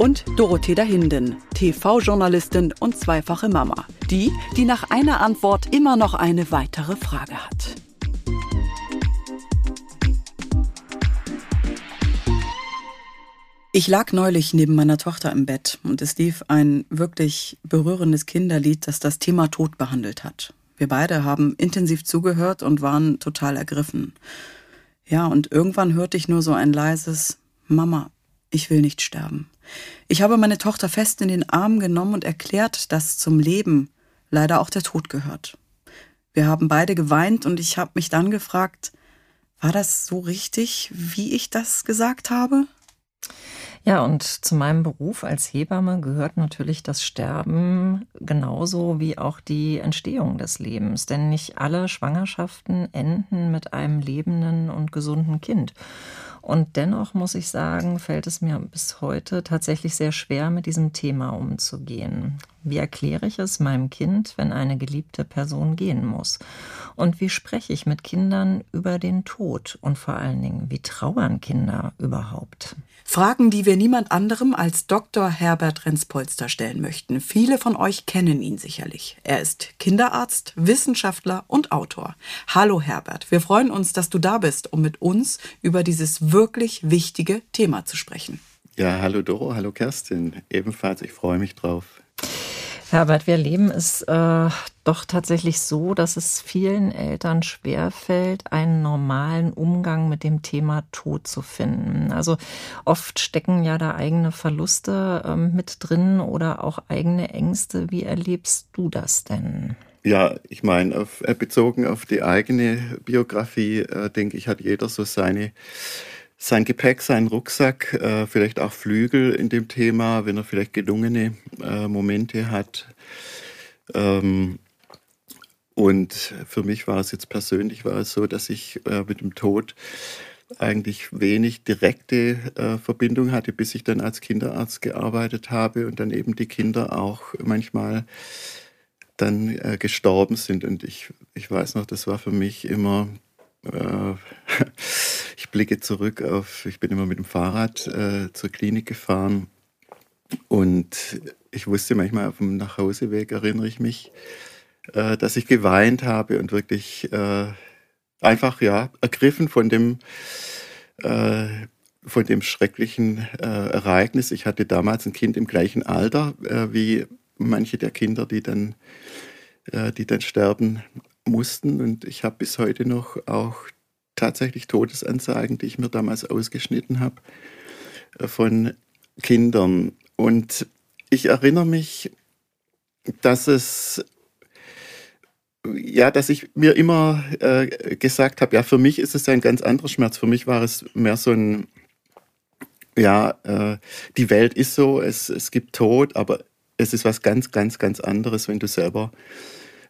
und Dorothea Hinden, TV-Journalistin und zweifache Mama. Die, die nach einer Antwort immer noch eine weitere Frage hat. Ich lag neulich neben meiner Tochter im Bett und es lief ein wirklich berührendes Kinderlied, das das Thema Tod behandelt hat. Wir beide haben intensiv zugehört und waren total ergriffen. Ja, und irgendwann hörte ich nur so ein leises Mama, ich will nicht sterben. Ich habe meine Tochter fest in den Arm genommen und erklärt, dass zum Leben leider auch der Tod gehört. Wir haben beide geweint und ich habe mich dann gefragt, war das so richtig, wie ich das gesagt habe? Ja, und zu meinem Beruf als Hebamme gehört natürlich das Sterben genauso wie auch die Entstehung des Lebens. Denn nicht alle Schwangerschaften enden mit einem lebenden und gesunden Kind. Und dennoch muss ich sagen, fällt es mir bis heute tatsächlich sehr schwer, mit diesem Thema umzugehen. Wie erkläre ich es meinem Kind, wenn eine geliebte Person gehen muss? Und wie spreche ich mit Kindern über den Tod? Und vor allen Dingen, wie trauern Kinder überhaupt? Fragen, die wir niemand anderem als Dr. Herbert Renspolster stellen möchten. Viele von euch kennen ihn sicherlich. Er ist Kinderarzt, Wissenschaftler und Autor. Hallo Herbert, wir freuen uns, dass du da bist, um mit uns über dieses wirklich wichtige Thema zu sprechen. Ja, hallo Doro, hallo Kerstin. Ebenfalls, ich freue mich drauf. Herbert, wir erleben es äh, doch tatsächlich so, dass es vielen Eltern schwerfällt, einen normalen Umgang mit dem Thema Tod zu finden. Also oft stecken ja da eigene Verluste äh, mit drin oder auch eigene Ängste. Wie erlebst du das denn? Ja, ich meine, auf, äh, bezogen auf die eigene Biografie, äh, denke ich, hat jeder so seine sein Gepäck, seinen Rucksack, äh, vielleicht auch Flügel in dem Thema, wenn er vielleicht gelungene äh, Momente hat. Ähm, und für mich war es jetzt persönlich war es so, dass ich äh, mit dem Tod eigentlich wenig direkte äh, Verbindung hatte, bis ich dann als Kinderarzt gearbeitet habe und dann eben die Kinder auch manchmal dann äh, gestorben sind. Und ich, ich weiß noch, das war für mich immer äh, ich blicke zurück auf, ich bin immer mit dem Fahrrad äh, zur Klinik gefahren und ich wusste manchmal auf dem Nachhauseweg, erinnere ich mich, äh, dass ich geweint habe und wirklich äh, einfach ja ergriffen von dem äh, von dem schrecklichen äh, Ereignis. Ich hatte damals ein Kind im gleichen Alter wie manche der Kinder, die dann, die dann sterben mussten. Und ich habe bis heute noch auch tatsächlich Todesanzeigen, die ich mir damals ausgeschnitten habe, äh, von Kindern. Und ich erinnere mich, dass es ja, dass ich mir immer äh, gesagt habe, ja, für mich ist es ein ganz anderer Schmerz. Für mich war es mehr so ein, ja, äh, die Welt ist so, es, es gibt Tod, aber es ist was ganz, ganz, ganz anderes, wenn du selber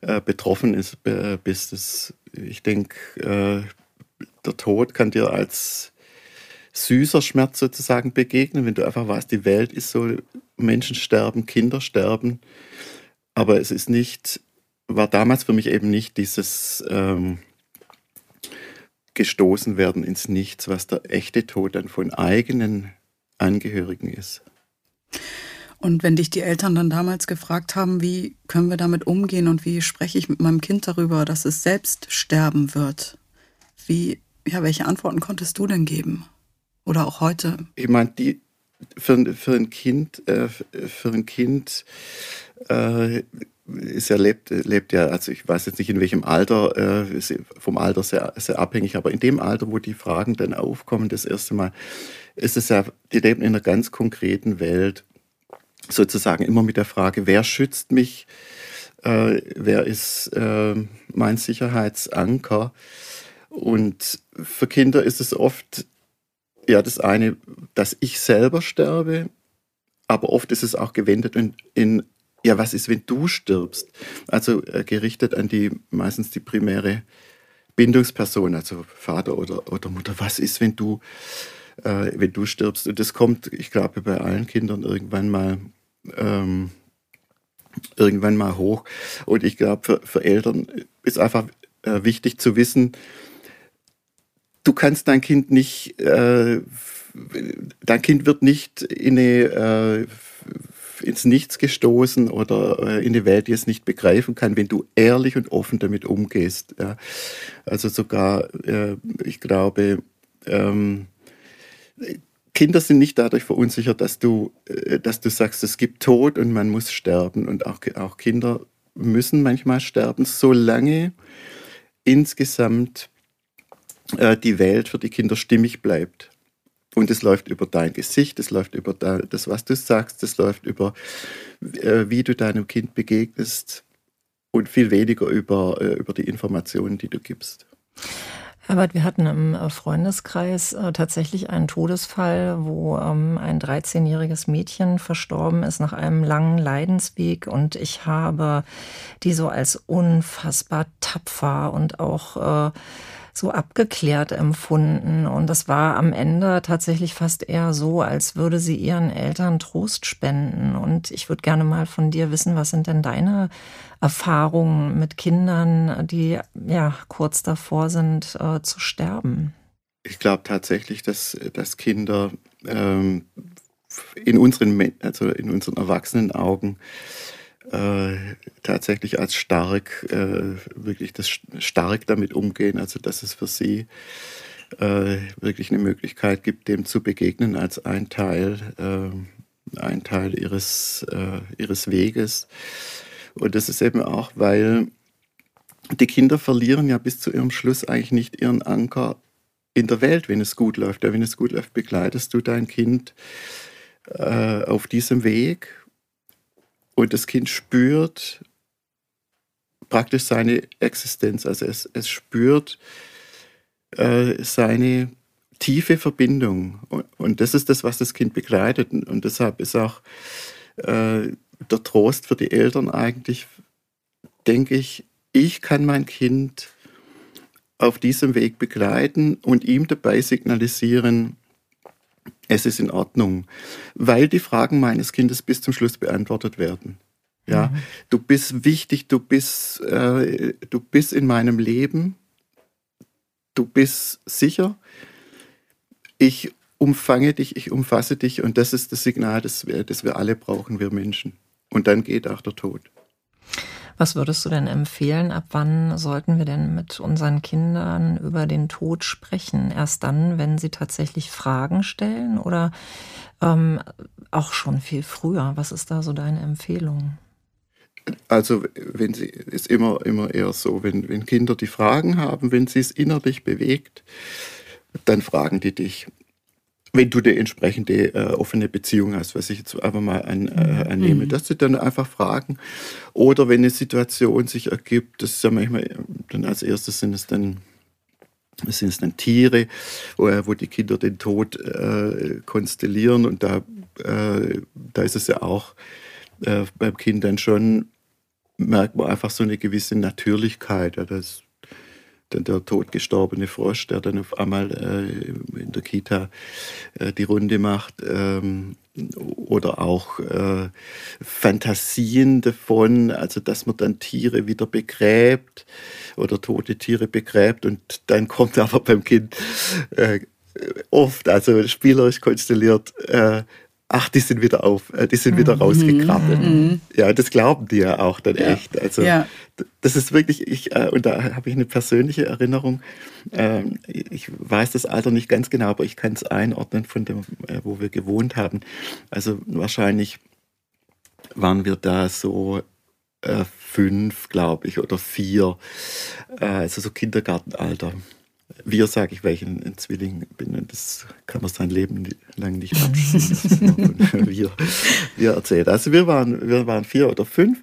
äh, betroffen ist, bist. Das, ich denke, äh, der Tod kann dir als süßer Schmerz sozusagen begegnen, wenn du einfach weißt, die Welt ist so, Menschen sterben, Kinder sterben. Aber es ist nicht, war damals für mich eben nicht dieses ähm, gestoßen werden ins Nichts, was der echte Tod dann von eigenen Angehörigen ist. Und wenn dich die Eltern dann damals gefragt haben, wie können wir damit umgehen und wie spreche ich mit meinem Kind darüber, dass es selbst sterben wird, wie, ja, welche Antworten konntest du denn geben? Oder auch heute? Ich meine, die, für, für ein Kind, äh, für ein Kind äh, ist ja lebt, lebt ja, also ich weiß jetzt nicht in welchem Alter, äh, vom Alter sehr, sehr abhängig, aber in dem Alter, wo die Fragen dann aufkommen, das erste Mal, ist es ja, die leben in einer ganz konkreten Welt sozusagen immer mit der Frage, wer schützt mich, äh, wer ist äh, mein Sicherheitsanker. Und für Kinder ist es oft ja das eine, dass ich selber sterbe, aber oft ist es auch gewendet in, in ja, was ist, wenn du stirbst? Also äh, gerichtet an die meistens die primäre Bindungsperson, also Vater oder, oder Mutter. Was ist, wenn du, äh, wenn du stirbst? Und das kommt, ich glaube, bei allen Kindern irgendwann mal ähm, irgendwann mal hoch. Und ich glaube, für, für Eltern ist einfach äh, wichtig zu wissen, du kannst dein Kind nicht, äh, dein Kind wird nicht in eine, äh, ins Nichts gestoßen oder äh, in eine Welt, die es nicht begreifen kann, wenn du ehrlich und offen damit umgehst. Ja. Also sogar, äh, ich glaube, ähm, Kinder sind nicht dadurch verunsichert, dass du, äh, dass du sagst, es gibt Tod und man muss sterben. Und auch, auch Kinder müssen manchmal sterben, solange insgesamt äh, die Welt für die Kinder stimmig bleibt. Und es läuft über dein Gesicht, es läuft über das, was du sagst, es läuft über, äh, wie du deinem Kind begegnest und viel weniger über, über die Informationen, die du gibst. Herbert, wir hatten im äh, Freundeskreis äh, tatsächlich einen Todesfall, wo ähm, ein 13-jähriges Mädchen verstorben ist nach einem langen Leidensweg. Und ich habe die so als unfassbar tapfer und auch äh, so abgeklärt empfunden. Und das war am Ende tatsächlich fast eher so, als würde sie ihren Eltern Trost spenden. Und ich würde gerne mal von dir wissen, was sind denn deine Erfahrungen mit Kindern, die ja kurz davor sind äh, zu sterben? Ich glaube tatsächlich, dass, dass Kinder ähm, in unseren, also in unseren erwachsenen Augen äh, tatsächlich als stark, äh, wirklich das stark damit umgehen, also dass es für sie äh, wirklich eine Möglichkeit gibt, dem zu begegnen als ein Teil, äh, ein Teil ihres, äh, ihres Weges. Und das ist eben auch, weil die Kinder verlieren ja bis zu ihrem Schluss eigentlich nicht ihren Anker in der Welt, wenn es gut läuft. Ja, wenn es gut läuft, begleitest du dein Kind auf diesem Weg und das Kind spürt praktisch seine Existenz. Also es, es spürt äh, seine tiefe Verbindung. Und, und, das ist das, was das Kind begleitet. Und deshalb ist auch äh, der Trost für die Eltern eigentlich, denke ich, ich kann mein Kind auf diesem Weg begleiten und ihm dabei signalisieren, es ist in Ordnung, weil die Fragen meines Kindes bis zum Schluss beantwortet werden. Ja, mhm. du bist wichtig, du bist, äh, du bist in meinem Leben, du bist sicher. Ich umfange dich, ich umfasse dich und das ist das Signal, das wir, das wir alle brauchen, wir Menschen. Und dann geht auch der Tod. Was würdest du denn empfehlen? Ab wann sollten wir denn mit unseren Kindern über den Tod sprechen? Erst dann, wenn sie tatsächlich Fragen stellen oder ähm, auch schon viel früher? Was ist da so deine Empfehlung? Also, wenn sie ist immer, immer eher so, wenn, wenn Kinder die Fragen haben, wenn sie es innerlich bewegt, dann fragen die dich wenn du eine entsprechende äh, offene Beziehung hast, was ich jetzt einfach mal an, äh, mhm. annehme, mhm. dass sie dann einfach fragen. Oder wenn eine Situation sich ergibt, das ist ja manchmal, dann als erstes sind es dann sind es dann Tiere, wo, wo die Kinder den Tod äh, konstellieren und da, äh, da ist es ja auch äh, beim Kind dann schon, merkt man einfach so eine gewisse Natürlichkeit. Ja, das dann der totgestorbene Frosch, der dann auf einmal äh, in der Kita äh, die Runde macht. Ähm, oder auch äh, Fantasien davon, also dass man dann Tiere wieder begräbt oder tote Tiere begräbt und dann kommt aber beim Kind äh, oft, also spielerisch konstelliert, äh, ach, die sind wieder auf, äh, die sind wieder mhm. rausgekrabbelt. Mhm. Ja, das glauben die ja auch dann ja. echt. Also ja. das ist wirklich, ich, äh, und da habe ich eine persönliche Erinnerung. Ähm, ich weiß das Alter nicht ganz genau, aber ich kann es einordnen von dem, äh, wo wir gewohnt haben. Also wahrscheinlich waren wir da so fünf, glaube ich, oder vier, also so Kindergartenalter wir sage ich, weil ich ein, ein, Zwilling bin und das kann man sein Leben lang nicht abziehen. wir, wir erzählen. Also wir waren, wir waren vier oder fünf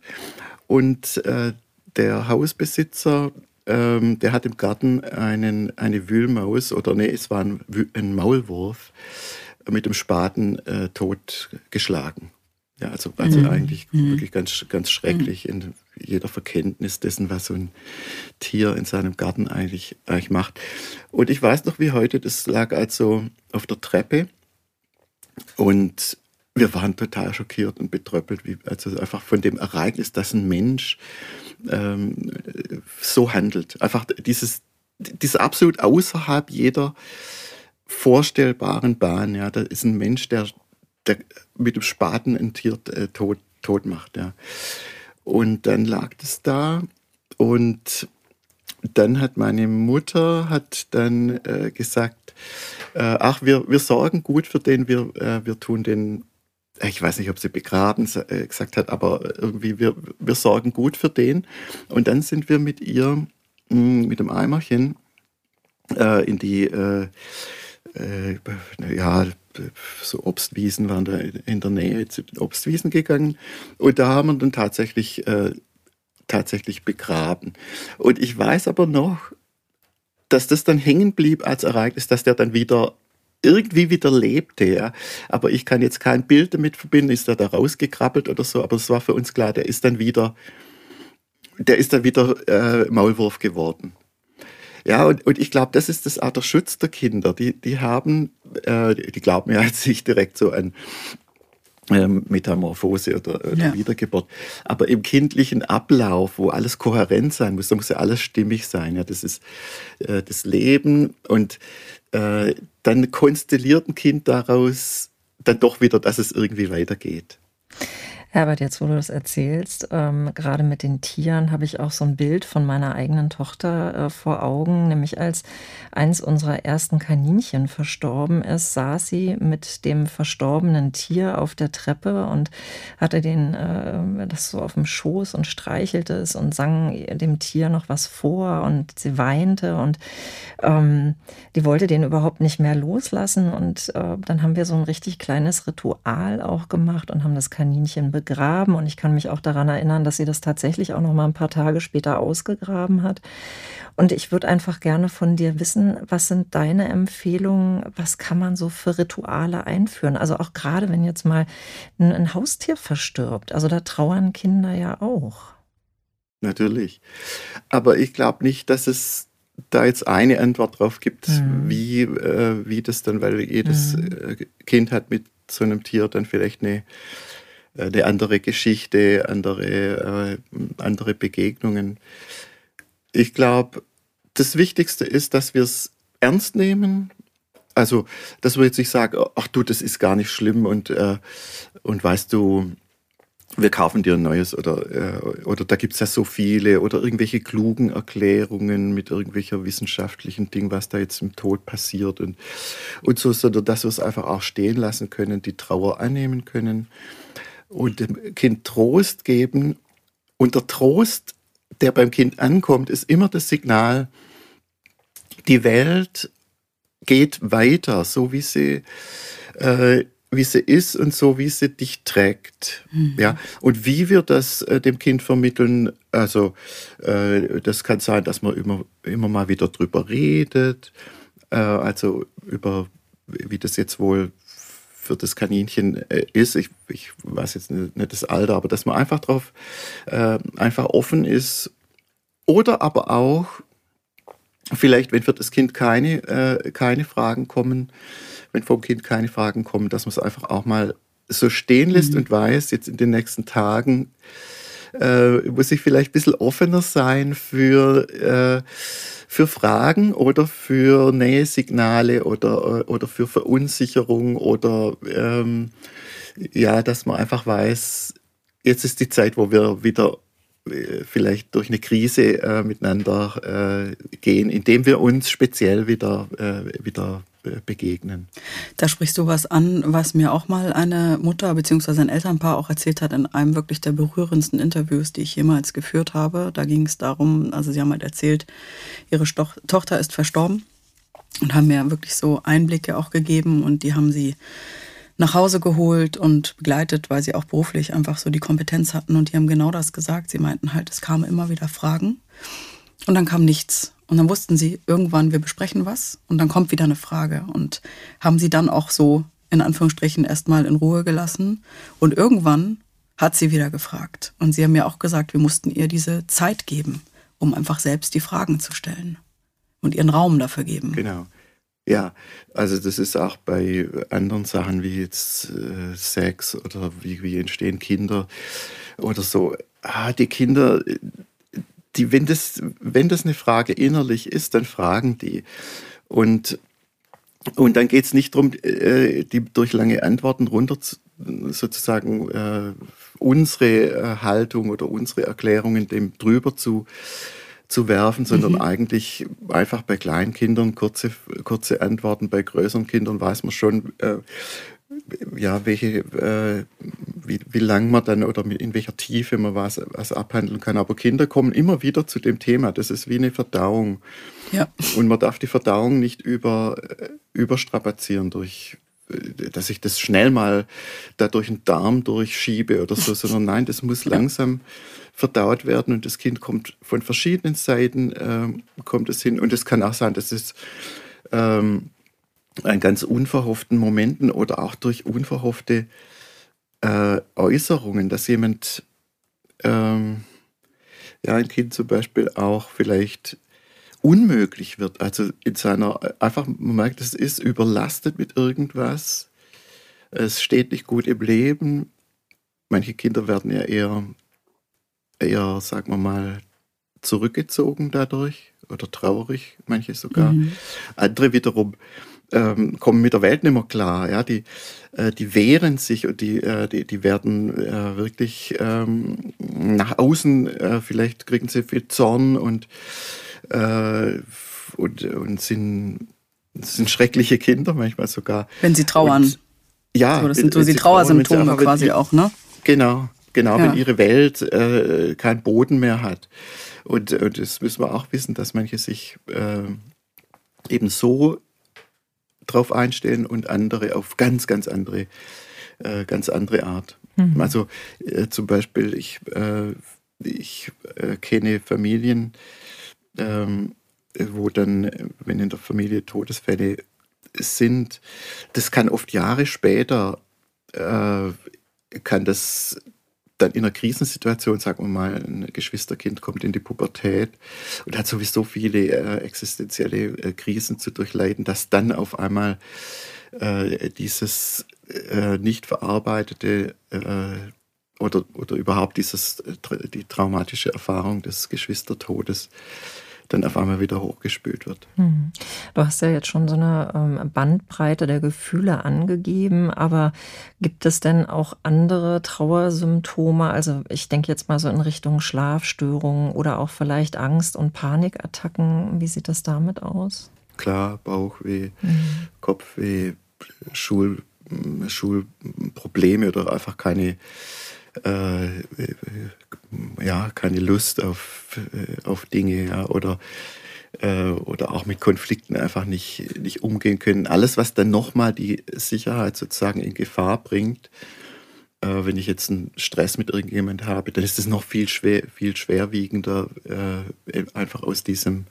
und äh, der Hausbesitzer, ähm, der hat im Garten einen, eine Wühlmaus oder nee, es war ein, ein Maulwurf mit dem Spaten äh, totgeschlagen. Ja, also, also mhm. eigentlich mhm. wirklich ganz, ganz schrecklich mhm. in jeder Verkenntnis dessen, was so ein Tier in seinem Garten eigentlich, eigentlich macht. Und ich weiß noch wie heute, das lag also auf der Treppe und wir waren total schockiert und betröppelt, wie, also einfach von dem Ereignis, dass ein Mensch ähm, so handelt. Einfach dieses, dieses absolut außerhalb jeder vorstellbaren Bahn. Ja, da ist ein Mensch, der, der mit dem Spaten ein Tier äh, tot, tot macht. Ja. Und dann lag das da und dann hat meine Mutter hat dann äh, gesagt, äh, ach, wir, wir sorgen gut für den, wir, äh, wir tun den, ich weiß nicht, ob sie begraben äh, gesagt hat, aber irgendwie, wir, wir sorgen gut für den. Und dann sind wir mit ihr, mh, hm, mit dem Eimerchen, äh, in die, äh, ja, so Obstwiesen waren da in der Nähe zu Obstwiesen gegangen. Und da haben wir dann tatsächlich tatsächlich begraben. Und ich weiß aber noch, dass das dann hängen blieb als Ereignis, dass der dann wieder irgendwie wieder lebte, ja. Aber ich kann jetzt kein Bild damit verbinden, ist er da rausgekrabbelt oder so, aber es war für uns klar, der ist dann wieder, der ist dann wieder äh, Maulwurf geworden. Ja, und, und ich glaube, das ist das Art der Schutz der Kinder. Die, die haben, äh, die glauben ja jetzt nicht direkt so an ähm, Metamorphose oder, oder ja. Wiedergeburt. Aber im kindlichen Ablauf, wo alles kohärent sein muss, da muss ja alles stimmig sein. Ja, das ist äh, das Leben und äh, dann konstelliert ein Kind daraus dann doch wieder, dass es irgendwie weitergeht. Herbert, jetzt wo du das erzählst, ähm, gerade mit den Tieren habe ich auch so ein Bild von meiner eigenen Tochter äh, vor Augen, nämlich als eins unserer ersten Kaninchen verstorben ist, saß sie mit dem verstorbenen Tier auf der Treppe und hatte den äh, das so auf dem Schoß und streichelte es und sang dem Tier noch was vor und sie weinte und ähm, die wollte den überhaupt nicht mehr loslassen und äh, dann haben wir so ein richtig kleines Ritual auch gemacht und haben das Kaninchen begraben. Und ich kann mich auch daran erinnern, dass sie das tatsächlich auch noch mal ein paar Tage später ausgegraben hat. Und ich würde einfach gerne von dir wissen, was sind deine Empfehlungen? Was kann man so für Rituale einführen? Also auch gerade, wenn jetzt mal ein, ein Haustier verstirbt. Also da trauern Kinder ja auch. Natürlich. Aber ich glaube nicht, dass es da jetzt eine Antwort drauf gibt, mhm. wie, äh, wie das dann, weil jedes mhm. Kind hat mit so einem Tier dann vielleicht eine eine andere Geschichte, andere, äh, andere Begegnungen. Ich glaube, das Wichtigste ist, dass wir es ernst nehmen. Also, dass wir jetzt nicht sagen, ach du, das ist gar nicht schlimm und, äh, und weißt du, wir kaufen dir ein neues oder, äh, oder da gibt es ja so viele oder irgendwelche klugen Erklärungen mit irgendwelcher wissenschaftlichen Ding, was da jetzt im Tod passiert und, und so, sondern dass wir es einfach auch stehen lassen können, die Trauer annehmen können und dem Kind Trost geben. Und der Trost, der beim Kind ankommt, ist immer das Signal, die Welt geht weiter, so wie sie, äh, wie sie ist und so wie sie dich trägt. Mhm. Ja, und wie wir das äh, dem Kind vermitteln, also äh, das kann sein, dass man immer, immer mal wieder drüber redet, äh, also über wie das jetzt wohl für das Kaninchen äh, ist. Ich, ich weiß jetzt nicht, nicht, das Alter, aber dass man einfach drauf äh, einfach offen ist. Oder aber auch, vielleicht, wenn für das Kind keine, äh, keine Fragen kommen, wenn vom Kind keine Fragen kommen, dass man es einfach auch mal so stehen lässt mhm. und weiß, jetzt in den nächsten Tagen äh, muss ich vielleicht ein bisschen offener sein für äh, für Fragen oder für Nähesignale oder, oder für Verunsicherung oder ähm, ja, dass man einfach weiß, jetzt ist die Zeit, wo wir wieder äh, vielleicht durch eine Krise äh, miteinander äh, gehen, indem wir uns speziell wieder, äh, wieder begegnen. Da sprichst du was an, was mir auch mal eine Mutter bzw. ein Elternpaar auch erzählt hat in einem wirklich der berührendsten Interviews, die ich jemals geführt habe. Da ging es darum, also sie haben halt erzählt, ihre Stoch Tochter ist verstorben und haben mir wirklich so Einblicke auch gegeben und die haben sie nach Hause geholt und begleitet, weil sie auch beruflich einfach so die Kompetenz hatten und die haben genau das gesagt. Sie meinten halt, es kamen immer wieder Fragen und dann kam nichts. Und dann wussten sie irgendwann, wir besprechen was und dann kommt wieder eine Frage und haben sie dann auch so in Anführungsstrichen erstmal in Ruhe gelassen. Und irgendwann hat sie wieder gefragt. Und sie haben mir auch gesagt, wir mussten ihr diese Zeit geben, um einfach selbst die Fragen zu stellen und ihren Raum dafür geben. Genau. Ja, also das ist auch bei anderen Sachen wie jetzt äh, Sex oder wie, wie entstehen Kinder oder so. Ah, die Kinder, die, wenn, das, wenn das eine Frage innerlich ist, dann fragen die. Und, und dann geht es nicht darum, äh, die durch lange Antworten runter zu, sozusagen äh, unsere äh, Haltung oder unsere Erklärungen dem drüber zu zu werfen, sondern mhm. eigentlich einfach bei kleinen Kindern kurze, kurze Antworten. Bei größeren Kindern weiß man schon, äh, ja, welche, äh, wie, wie lang man dann oder in welcher Tiefe man was, was abhandeln kann. Aber Kinder kommen immer wieder zu dem Thema. Das ist wie eine Verdauung. Ja. Und man darf die Verdauung nicht über, äh, überstrapazieren durch dass ich das schnell mal da durch den Darm durchschiebe oder so, sondern nein, das muss langsam verdaut werden und das Kind kommt von verschiedenen Seiten, ähm, kommt es hin. Und es kann auch sein, dass es ähm, an ganz unverhofften Momenten oder auch durch unverhoffte äh, Äußerungen, dass jemand, ähm, ja, ein Kind zum Beispiel auch vielleicht unmöglich wird. Also in seiner, einfach, man merkt, es ist überlastet mit irgendwas. Es steht nicht gut im Leben. Manche Kinder werden ja eher eher, sagen wir mal, zurückgezogen dadurch oder traurig, manche sogar. Mhm. Andere wiederum ähm, kommen mit der Welt nicht mehr klar. Ja? Die, äh, die wehren sich und die, äh, die, die werden äh, wirklich ähm, nach außen, äh, vielleicht kriegen sie viel Zorn und, äh, und, und sind, sind schreckliche Kinder manchmal sogar. Wenn sie trauern. Und, ja, so, das sind so die Trauersymptome quasi auch, ne? Genau, Genau, ja. wenn ihre Welt äh, keinen Boden mehr hat. Und, und das müssen wir auch wissen, dass manche sich äh, eben so drauf einstellen und andere auf ganz, ganz andere, äh, ganz andere Art. Mhm. Also äh, zum Beispiel, ich, äh, ich äh, kenne Familien, ähm, wo dann, wenn in der Familie Todesfälle sind, das kann oft Jahre später, kann das dann in einer Krisensituation, sagen wir mal, ein Geschwisterkind kommt in die Pubertät und hat sowieso viele äh, existenzielle äh, Krisen zu durchleiden, dass dann auf einmal äh, dieses äh, nicht verarbeitete äh, oder, oder überhaupt dieses, äh, die traumatische Erfahrung des Geschwistertodes dann auf einmal wieder hochgespült wird. Hm. Du hast ja jetzt schon so eine ähm, Bandbreite der Gefühle angegeben, aber gibt es denn auch andere Trauersymptome? Also ich denke jetzt mal so in Richtung Schlafstörungen oder auch vielleicht Angst- und Panikattacken. Wie sieht das damit aus? Klar, Bauchweh, mhm. Kopfweh, Schul, Schulprobleme oder einfach keine äh, ja, keine Lust auf, äh, auf Dinge ja, oder, äh, oder auch mit Konflikten einfach nicht, nicht umgehen können. Alles, was dann nochmal die Sicherheit sozusagen in Gefahr bringt, äh, wenn ich jetzt einen Stress mit irgendjemand habe, dann ist es noch viel, schwer, viel schwerwiegender, äh, einfach aus diesem,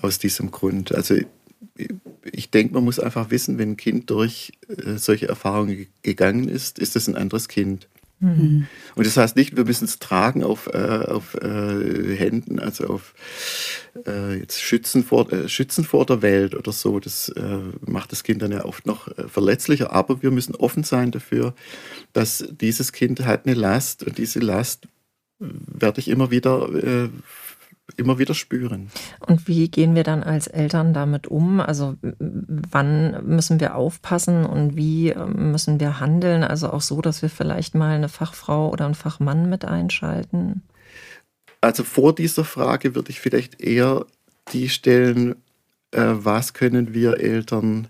aus diesem Grund. Also ich denke, man muss einfach wissen, wenn ein Kind durch äh, solche Erfahrungen gegangen ist, ist es ein anderes Kind. Und das heißt nicht, wir müssen es tragen auf, äh, auf äh, Händen, also auf äh, jetzt Schützen vor, äh, Schützen vor der Welt oder so. Das äh, macht das Kind dann ja oft noch äh, verletzlicher. Aber wir müssen offen sein dafür, dass dieses Kind hat eine Last und diese Last werde ich immer wieder immer wieder spüren. Und wie gehen wir dann als Eltern damit um? Also wann müssen wir aufpassen und wie ähm, müssen wir handeln? Also auch so, dass wir vielleicht mal eine Fachfrau oder einen Fachmann mit einschalten? Also vor dieser Frage würde ich vielleicht eher die stellen, äh, was können wir Eltern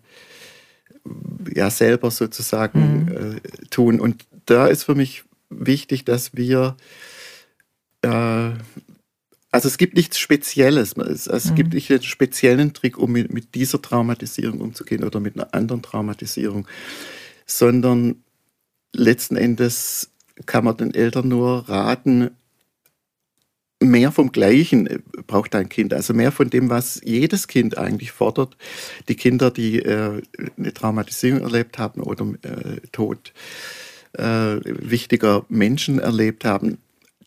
ja selber sozusagen mhm. äh, tun? Und da ist für mich wichtig, dass wir äh, also es gibt nichts Spezielles. Es, es mhm. gibt nicht einen speziellen Trick, um mit, mit, dieser Traumatisierung umzugehen oder mit einer anderen Traumatisierung, sondern letzten Endes kann man den Eltern nur raten, mehr vom Gleichen äh, braucht ein Kind, also mehr von dem, was jedes Kind eigentlich fordert. Die Kinder, die äh, eine Traumatisierung erlebt haben oder äh, Tod äh, wichtiger Menschen erlebt haben,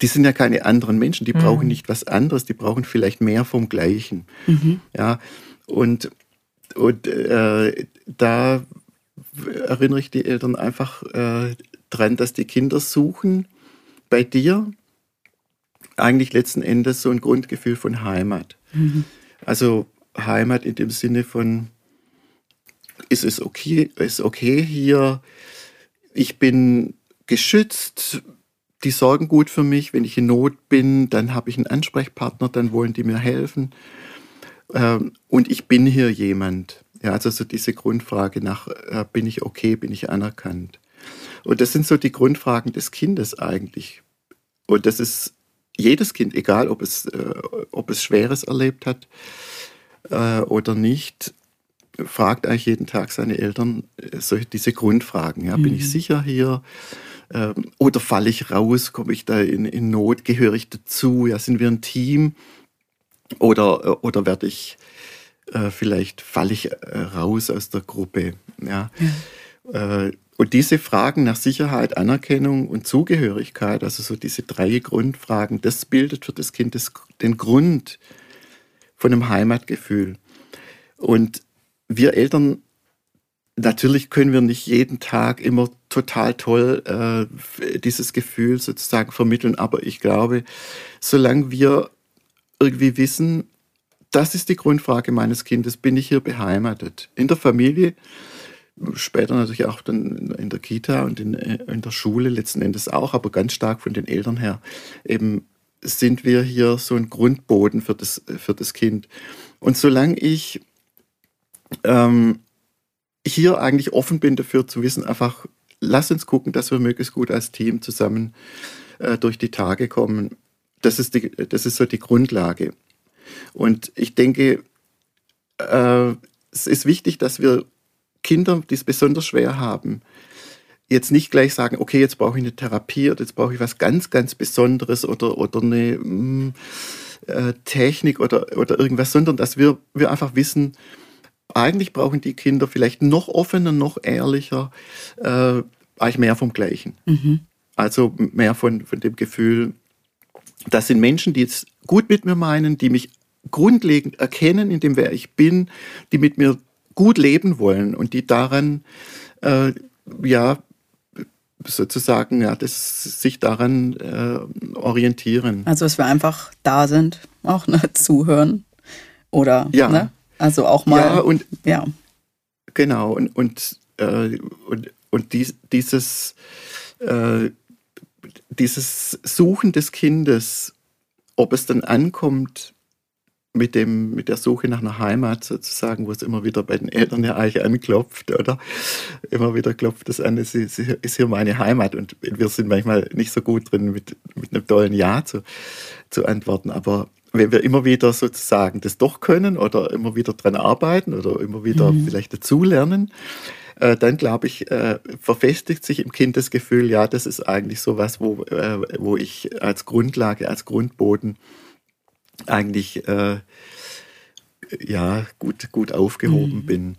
die sind ja keine anderen Menschen, die mhm. brauchen nicht was anderes, die brauchen vielleicht mehr vom Gleichen. Mhm. Ja, und, und äh, da erinnere ich die Eltern einfach äh, dran, dass die Kinder suchen bei dir eigentlich letzten Endes so ein Grundgefühl von Heimat. Mhm. Also Heimat in dem Sinne von, ist es okay, ist okay hier, ich bin geschützt, die sorgen gut für mich, wenn ich in Not bin, dann habe ich einen Ansprechpartner, dann wollen die mir helfen. Ähm, und ich bin hier jemand. Ja, also so diese Grundfrage nach, äh, bin ich okay, bin ich anerkannt? Und das sind so die Grundfragen des Kindes eigentlich. Und das ist jedes Kind, egal ob es, äh, ob es Schweres erlebt hat äh, oder nicht, fragt eigentlich jeden Tag seine Eltern solche, diese Grundfragen. Ja, mhm. Bin ich mhm. sicher hier? Ähm, oder falle ich raus? Komme ich da in, in Not? Gehöre ich dazu? Ja, sind wir ein Team? Oder, äh, oder werde ich äh, vielleicht falle ich äh, raus aus der Gruppe? Ja. ja. Äh, und diese Fragen nach Sicherheit, Anerkennung und Zugehörigkeit, also so diese drei Grundfragen, das bildet für das Kind das, den Grund von einem Heimatgefühl. Und wir Eltern, natürlich können wir nicht jeden Tag immer total toll äh, dieses Gefühl sozusagen vermitteln, aber ich glaube, solange wir irgendwie wissen, das ist die Grundfrage meines Kindes, bin ich hier beheimatet? In der Familie, später natürlich auch dann in der Kita und in, in der Schule letzten Endes auch, aber ganz stark von den Eltern her, eben sind wir hier so ein Grundboden für das, für das Kind. Und solange ich ähm, hier eigentlich offen bin dafür zu wissen, einfach lass uns gucken, dass wir möglichst gut als Team zusammen äh, durch die Tage kommen. Das ist, die, das ist so die Grundlage. Und ich denke, äh, es ist wichtig, dass wir Kinder, die es besonders schwer haben, jetzt nicht gleich sagen, okay, jetzt brauche ich eine Therapie oder jetzt brauche ich was ganz, ganz Besonderes oder, oder eine mh, mm, äh, Technik oder, oder irgendwas, sondern dass wir, wir einfach wissen, eigentlich brauchen die Kinder vielleicht noch offener, noch ehrlicher, äh, eigentlich mehr vom Gleichen. Mhm. Also mehr von, von dem Gefühl, das sind Menschen, die es gut mit mir meinen, die mich grundlegend erkennen in dem, wer ich bin, die mit mir gut leben wollen und die daran, äh, ja, sozusagen, ja, das, sich daran äh, orientieren. Also, dass wir einfach da sind, auch ne, zuhören oder, ja. ne? Also auch mal. Ja, und ja. Genau, und, und, äh, und, und dies, dieses, äh, dieses Suchen des Kindes, ob es dann ankommt mit, dem, mit der Suche nach einer Heimat sozusagen, wo es immer wieder bei den Eltern ja eigentlich anklopft, oder? Immer wieder klopft es an, es ist, ist hier meine Heimat und wir sind manchmal nicht so gut drin, mit, mit einem tollen Ja zu, zu antworten, aber wenn wir immer wieder sozusagen das doch können oder immer wieder dran arbeiten oder immer wieder mhm. vielleicht dazulernen, äh, dann glaube ich, äh, verfestigt sich im Kind das Gefühl, ja, das ist eigentlich so was, wo, äh, wo ich als Grundlage, als Grundboden eigentlich äh, ja, gut, gut aufgehoben mhm. bin.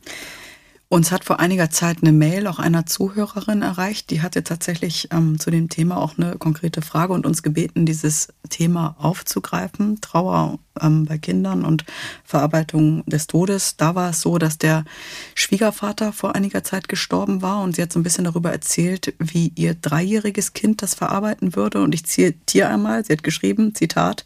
Uns hat vor einiger Zeit eine Mail auch einer Zuhörerin erreicht, die hatte tatsächlich ähm, zu dem Thema auch eine konkrete Frage und uns gebeten, dieses Thema aufzugreifen, Trauer ähm, bei Kindern und Verarbeitung des Todes. Da war es so, dass der Schwiegervater vor einiger Zeit gestorben war und sie hat so ein bisschen darüber erzählt, wie ihr dreijähriges Kind das verarbeiten würde. Und ich zitiere einmal, sie hat geschrieben, Zitat,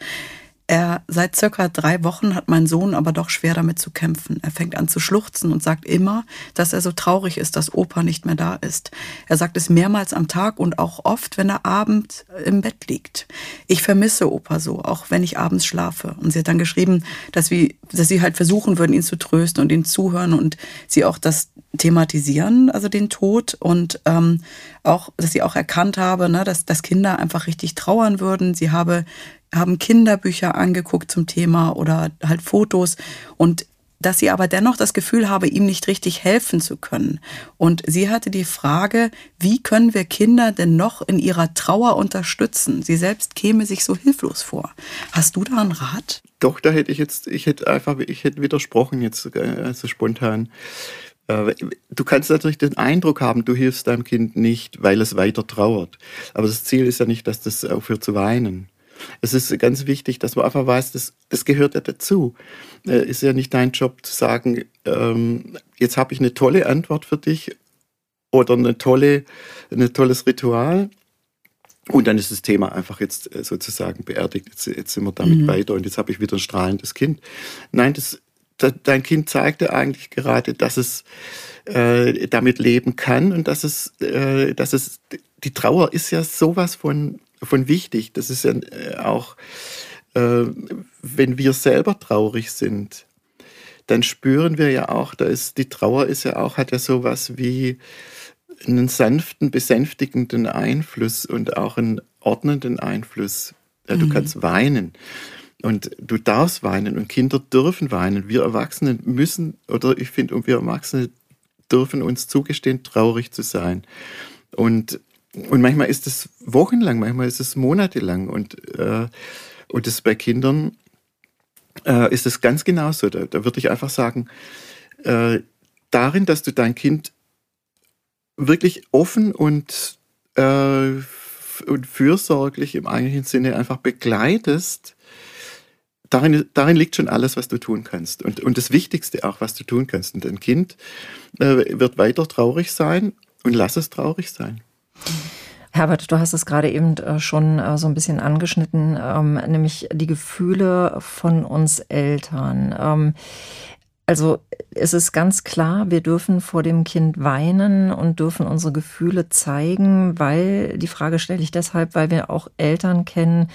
er, seit circa drei Wochen hat mein Sohn aber doch schwer damit zu kämpfen. Er fängt an zu schluchzen und sagt immer, dass er so traurig ist, dass Opa nicht mehr da ist. Er sagt es mehrmals am Tag und auch oft, wenn er abends im Bett liegt. Ich vermisse Opa so, auch wenn ich abends schlafe. Und sie hat dann geschrieben, dass, wir, dass sie halt versuchen würden, ihn zu trösten und ihn zuhören und sie auch das thematisieren, also den Tod und ähm, auch, dass sie auch erkannt habe, ne, dass, dass Kinder einfach richtig trauern würden. Sie habe haben Kinderbücher angeguckt zum Thema oder halt Fotos und dass sie aber dennoch das Gefühl habe, ihm nicht richtig helfen zu können. Und sie hatte die Frage, wie können wir Kinder denn noch in ihrer Trauer unterstützen? Sie selbst käme sich so hilflos vor. Hast du da einen Rat? Doch, da hätte ich jetzt, ich hätte einfach, ich hätte widersprochen jetzt, also spontan. Äh, du kannst natürlich den Eindruck haben, du hilfst deinem Kind nicht, weil es weiter trauert. Aber das Ziel ist ja nicht, dass das aufhört zu weinen. Es ist ganz wichtig, dass man einfach weiß, das, das gehört ja dazu. Äh, ist ja nicht dein Job zu sagen, ähm, jetzt habe ich eine tolle Antwort für dich oder eine tolle, ein tolles Ritual. Und dann ist das Thema einfach jetzt äh, sozusagen beerdigt. Jetzt, jetzt sind wir damit mhm. weiter und jetzt habe ich wieder ein strahlendes Kind. Nein, das, das, dein Kind zeigte eigentlich gerade, dass es äh, damit leben kann und dass es, äh, dass es, die Trauer ist ja sowas von von wichtig. Das ist ja äh, auch, äh, wenn wir selber traurig sind, dann spüren wir ja auch, da ist die Trauer ist ja auch, hat ja sowas wie einen sanften, besänftigenden Einfluss und auch einen ordnenden Einfluss. Ja, du mhm. kannst weinen und du darfst weinen und Kinder dürfen weinen. Wir Erwachsenen müssen, oder ich finde, wir Erwachsene dürfen uns zugestehen, traurig zu sein. Und und manchmal ist es wochenlang, manchmal ist es monatelang. Und, äh, und das bei Kindern äh, ist es ganz genauso. Da, da würde ich einfach sagen, äh, darin, dass du dein Kind wirklich offen und, äh, und fürsorglich im eigentlichen Sinne einfach begleitest, darin, darin liegt schon alles, was du tun kannst. Und, und das Wichtigste auch, was du tun kannst. Und dein Kind äh, wird weiter traurig sein und lass es traurig sein. Herbert, du hast es gerade eben äh, schon äh, so ein bisschen angeschnitten, ähm, nämlich die Gefühle von uns Eltern. Also es ist ganz klar, wir dürfen vor dem Kind weinen und dürfen unsere Gefühle zeigen, weil die Frage stelle ich deshalb, weil wir auch Eltern kennen,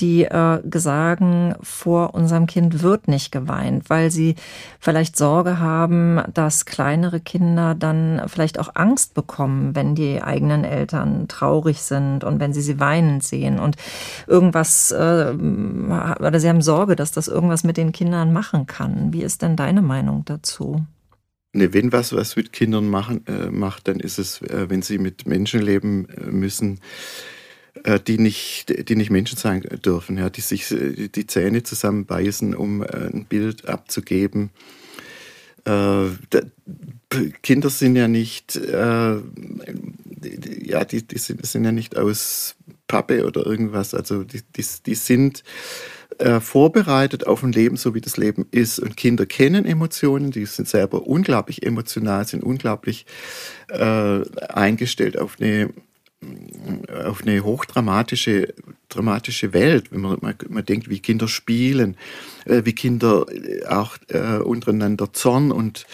die äh, sagen, vor unserem Kind wird nicht geweint, weil sie vielleicht Sorge haben, dass kleinere Kinder dann vielleicht auch Angst bekommen, wenn die eigenen Eltern traurig sind und wenn sie sie weinen sehen und irgendwas äh, oder sie haben Sorge, dass das irgendwas mit den Kindern machen kann. Wie ist denn deine Meinung? Meinung dazu? Ne, wenn was was mit Kindern machen, äh, macht, dann ist es, äh, wenn sie mit Menschen leben äh, müssen, äh, die nicht, die nicht Menschen sein dürfen, ja, die sich äh, die Zähne zusammenbeißen, um äh, ein Bild abzugeben. Da, Kinder sind ja nicht, ja, die, die sind, sind ja nicht aus Pappe oder irgendwas. Also die, die, die sind äh, vorbereitet auf ein Leben, so wie das Leben ist. Und Kinder kennen Emotionen, die sind selber unglaublich emotional, sind unglaublich äh, eingestellt auf eine auf eine hochdramatische dramatische Welt, wenn man, man, man denkt, wie Kinder spielen, äh, wie Kinder äh, auch äh, untereinander Zorn und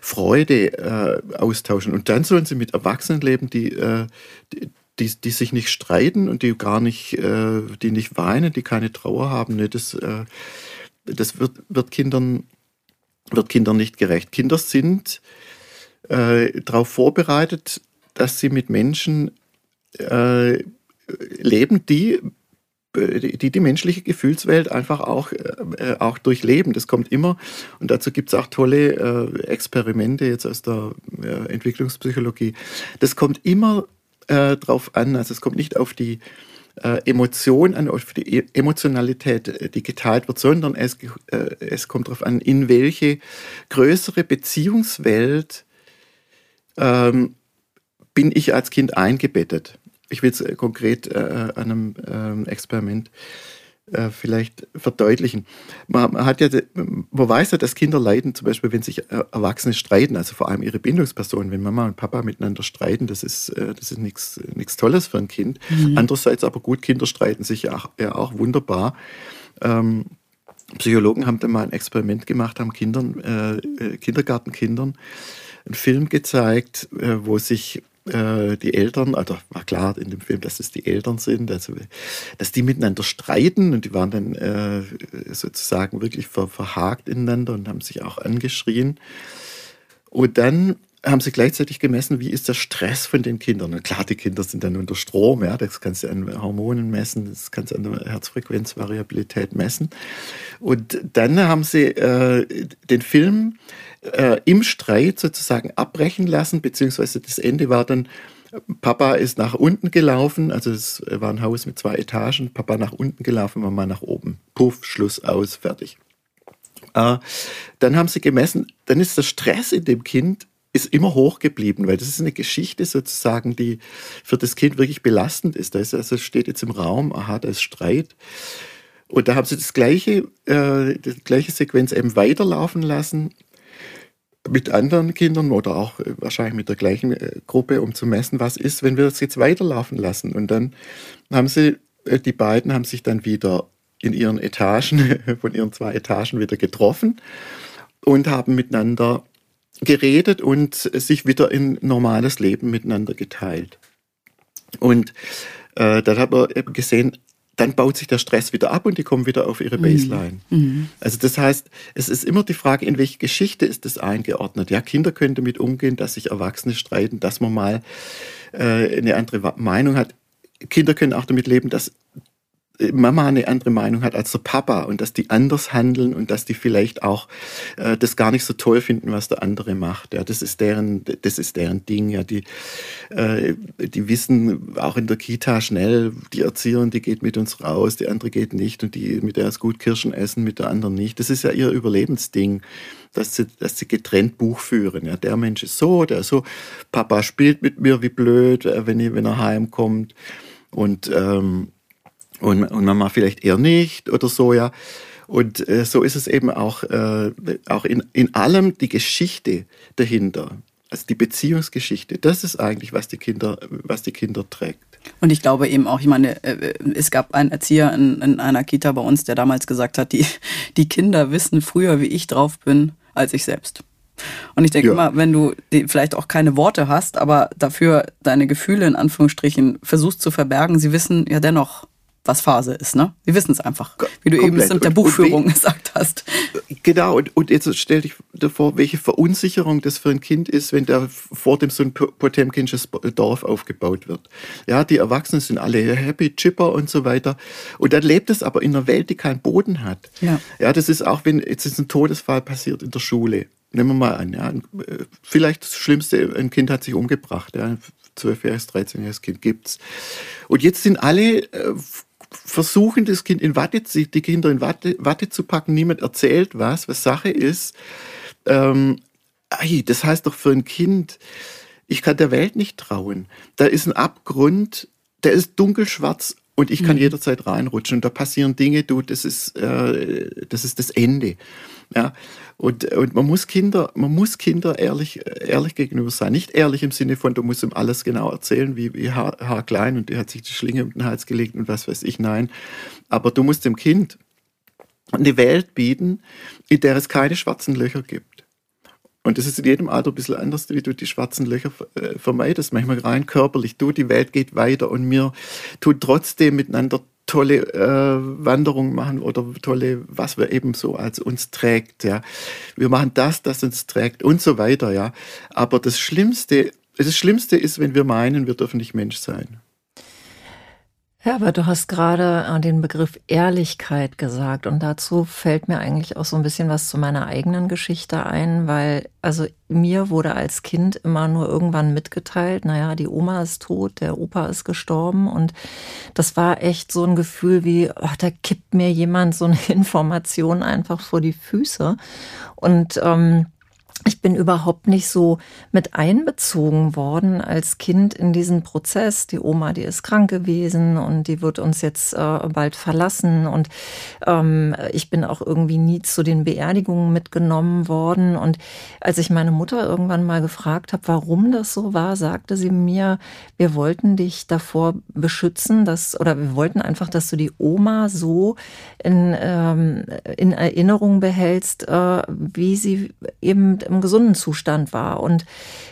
Freude äh, austauschen. Und dann sollen sie mit Erwachsenen leben, die, äh, die, die, die sich nicht streiten und die gar nicht, äh, die nicht weinen, die keine Trauer haben. Ne, das äh, das wird, wird, Kindern, wird Kindern nicht gerecht. Kinder sind äh, darauf vorbereitet, dass sie mit Menschen äh, leben, die die die menschliche Gefühlswelt einfach auch, äh, auch durchleben. Das kommt immer und dazu gibt es auch tolle äh, Experimente jetzt aus der äh, Entwicklungspsychologie. Das kommt immer äh, drauf an. Also es kommt nicht auf die äh, Emotion an, auf die e Emotionalität, äh, die geteilt wird, sondern es, äh, es kommt darauf an, in welche größere Beziehungswelt ähm, bin ich als Kind eingebettet. Ich will es äh, konkret äh, an einem ähm, Experiment äh, vielleicht verdeutlichen. Man, man, hat ja, man weiß ja, dass Kinder leiden, zum Beispiel, wenn sich äh, Erwachsene streiten, also vor allem ihre Bindungspersonen, wenn Mama und Papa miteinander streiten, das ist, äh, das ist nichts Tolles für ein Kind. Mhm. Andererseits aber gut, Kinder streiten sich ja auch, ja auch wunderbar. Ähm, Psychologen haben da mal ein Experiment gemacht, haben Kindern, äh, Kindergartenkindern einen Film gezeigt, wo sich äh, die Eltern, also war klar in dem Film, dass es die Eltern sind, also dass die miteinander streiten und die waren dann äh, sozusagen wirklich ver verhakt ineinander und haben sich auch angeschrien. Und dann haben sie gleichzeitig gemessen, wie ist der Stress von den Kindern. Und klar, die Kinder sind dann unter Strom, ja, das kannst du an Hormonen messen, das kannst du an der Herzfrequenzvariabilität messen. Und dann haben sie äh, den Film äh, im Streit sozusagen abbrechen lassen, beziehungsweise das Ende war dann, Papa ist nach unten gelaufen, also es war ein Haus mit zwei Etagen, Papa nach unten gelaufen, Mama nach oben. Puff, Schluss aus, fertig. Äh, dann haben sie gemessen, dann ist der Stress in dem Kind ist immer hoch geblieben, weil das ist eine Geschichte sozusagen, die für das Kind wirklich belastend ist. Da also steht jetzt im Raum, aha, da ist Streit. Und da haben sie das gleiche, äh, die gleiche Sequenz eben weiterlaufen lassen mit anderen Kindern oder auch äh, wahrscheinlich mit der gleichen äh, Gruppe, um zu messen, was ist, wenn wir das jetzt weiterlaufen lassen. Und dann haben sie, äh, die beiden haben sich dann wieder in ihren Etagen, von ihren zwei Etagen wieder getroffen und haben miteinander geredet und sich wieder in normales Leben miteinander geteilt. Und äh, dann hat man eben gesehen, dann baut sich der Stress wieder ab und die kommen wieder auf ihre mhm. Baseline. Mhm. Also das heißt, es ist immer die Frage, in welche Geschichte ist das eingeordnet. Ja, Kinder können damit umgehen, dass sich Erwachsene streiten, dass man mal äh, eine andere Meinung hat. Kinder können auch damit leben, dass Mama eine andere Meinung hat als der Papa und dass die anders handeln und dass die vielleicht auch äh, das gar nicht so toll finden, was der andere macht. Ja, das ist deren, das ist deren Ding. Ja, die, äh, die wissen auch in der Kita schnell, die Erzieherin, die geht mit uns raus, die andere geht nicht und die mit der ist gut Kirschen essen, mit der anderen nicht. Das ist ja ihr Überlebensding dass sie, dass sie getrennt Buch führen. Ja, der Mensch ist so, der ist so. Papa spielt mit mir wie blöd, äh, wenn, ich, wenn er heimkommt. Und ähm, und, und Mama vielleicht eher nicht oder so, ja. Und äh, so ist es eben auch, äh, auch in, in allem die Geschichte dahinter. Also die Beziehungsgeschichte, das ist eigentlich, was die Kinder, was die Kinder trägt. Und ich glaube eben auch, ich meine, äh, es gab einen Erzieher in, in einer Kita bei uns, der damals gesagt hat, die, die Kinder wissen früher, wie ich drauf bin, als ich selbst. Und ich denke ja. immer, wenn du vielleicht auch keine Worte hast, aber dafür deine Gefühle in Anführungsstrichen versuchst zu verbergen, sie wissen ja dennoch, was Phase ist, ne? Wir wissen es einfach, wie du Komplett. eben mit der Buchführung und, gesagt hast. Genau, und, und jetzt stell dich vor, welche Verunsicherung das für ein Kind ist, wenn da vor dem so ein Potemkinsches Dorf aufgebaut wird. Ja, die Erwachsenen sind alle happy, chipper und so weiter. Und dann lebt es aber in einer Welt, die keinen Boden hat. Ja. ja, das ist auch, wenn jetzt ist ein Todesfall passiert in der Schule. Nehmen wir mal an, ja, vielleicht das Schlimmste, ein Kind hat sich umgebracht, ja, 12-jähriges, 13-jähriges Kind gibt's. Und jetzt sind alle äh, versuchen, das Kind in Watte, die Kinder in Watte, Watte zu packen. Niemand erzählt was, was Sache ist. Ähm, das heißt doch für ein Kind, ich kann der Welt nicht trauen. Da ist ein Abgrund, der ist dunkelschwarz und ich kann mhm. jederzeit reinrutschen. Und da passieren Dinge, du, das ist, äh, das ist das Ende. Ja, und, und man muss Kinder, man muss Kinder ehrlich, ehrlich gegenüber sein. Nicht ehrlich im Sinne von, du musst ihm alles genau erzählen, wie, wie Haar, Haar klein und er hat sich die Schlinge um den Hals gelegt und was weiß ich. Nein. Aber du musst dem Kind eine Welt bieten, in der es keine schwarzen Löcher gibt. Und das ist in jedem Alter ein bisschen anders, wie du die schwarzen Löcher äh, vermeidest. Manchmal rein körperlich. Du, die Welt geht weiter und wir tun trotzdem miteinander tolle äh, Wanderungen machen oder tolle, was wir eben so als uns trägt, ja. Wir machen das, das uns trägt und so weiter, ja. Aber das Schlimmste, das Schlimmste ist, wenn wir meinen, wir dürfen nicht Mensch sein. Aber du hast gerade äh, den Begriff Ehrlichkeit gesagt und dazu fällt mir eigentlich auch so ein bisschen was zu meiner eigenen Geschichte ein, weil also mir wurde als Kind immer nur irgendwann mitgeteilt, naja, die Oma ist tot, der Opa ist gestorben und das war echt so ein Gefühl wie, oh, da kippt mir jemand so eine Information einfach vor die Füße und ähm, ich bin überhaupt nicht so mit einbezogen worden als Kind in diesen Prozess. Die Oma, die ist krank gewesen und die wird uns jetzt äh, bald verlassen. Und ähm, ich bin auch irgendwie nie zu den Beerdigungen mitgenommen worden. Und als ich meine Mutter irgendwann mal gefragt habe, warum das so war, sagte sie mir, wir wollten dich davor beschützen, dass, oder wir wollten einfach, dass du die Oma so in, ähm, in Erinnerung behältst, äh, wie sie eben im gesunden Zustand war. Und